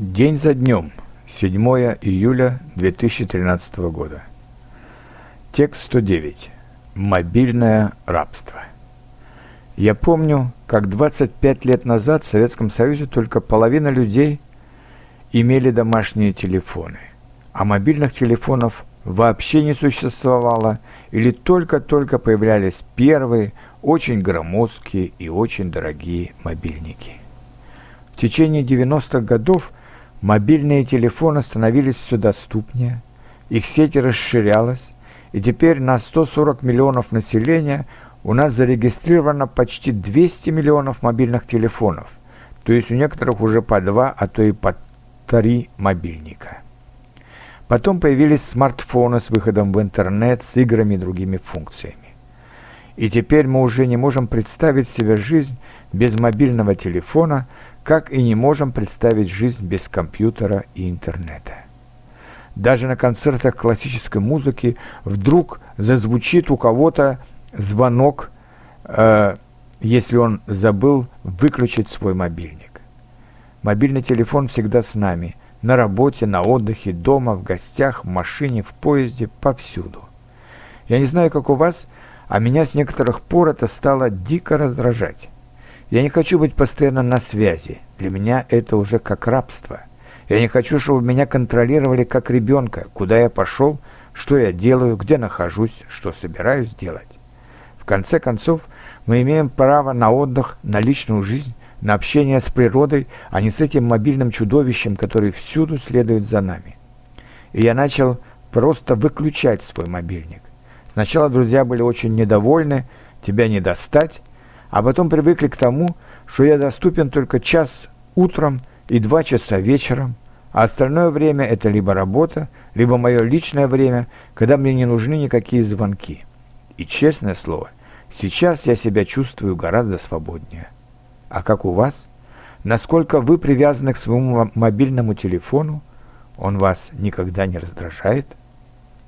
День за днем, 7 июля 2013 года. Текст 109. Мобильное рабство. Я помню, как 25 лет назад в Советском Союзе только половина людей имели домашние телефоны, а мобильных телефонов вообще не существовало или только-только появлялись первые, очень громоздкие и очень дорогие мобильники. В течение 90-х годов мобильные телефоны становились все доступнее, их сеть расширялась, и теперь на 140 миллионов населения у нас зарегистрировано почти 200 миллионов мобильных телефонов, то есть у некоторых уже по два, а то и по три мобильника. Потом появились смартфоны с выходом в интернет, с играми и другими функциями. И теперь мы уже не можем представить себе жизнь без мобильного телефона, как и не можем представить жизнь без компьютера и интернета. Даже на концертах классической музыки вдруг зазвучит у кого-то звонок, э, если он забыл выключить свой мобильник. Мобильный телефон всегда с нами, на работе, на отдыхе, дома, в гостях, в машине, в поезде, повсюду. Я не знаю, как у вас, а меня с некоторых пор это стало дико раздражать. Я не хочу быть постоянно на связи. Для меня это уже как рабство. Я не хочу, чтобы меня контролировали как ребенка, куда я пошел, что я делаю, где нахожусь, что собираюсь делать. В конце концов, мы имеем право на отдых, на личную жизнь, на общение с природой, а не с этим мобильным чудовищем, который всюду следует за нами. И я начал просто выключать свой мобильник. Сначала друзья были очень недовольны, тебя не достать, а потом привыкли к тому, что я доступен только час утром и два часа вечером, а остальное время это либо работа, либо мое личное время, когда мне не нужны никакие звонки. И честное слово, сейчас я себя чувствую гораздо свободнее. А как у вас? Насколько вы привязаны к своему мобильному телефону? Он вас никогда не раздражает?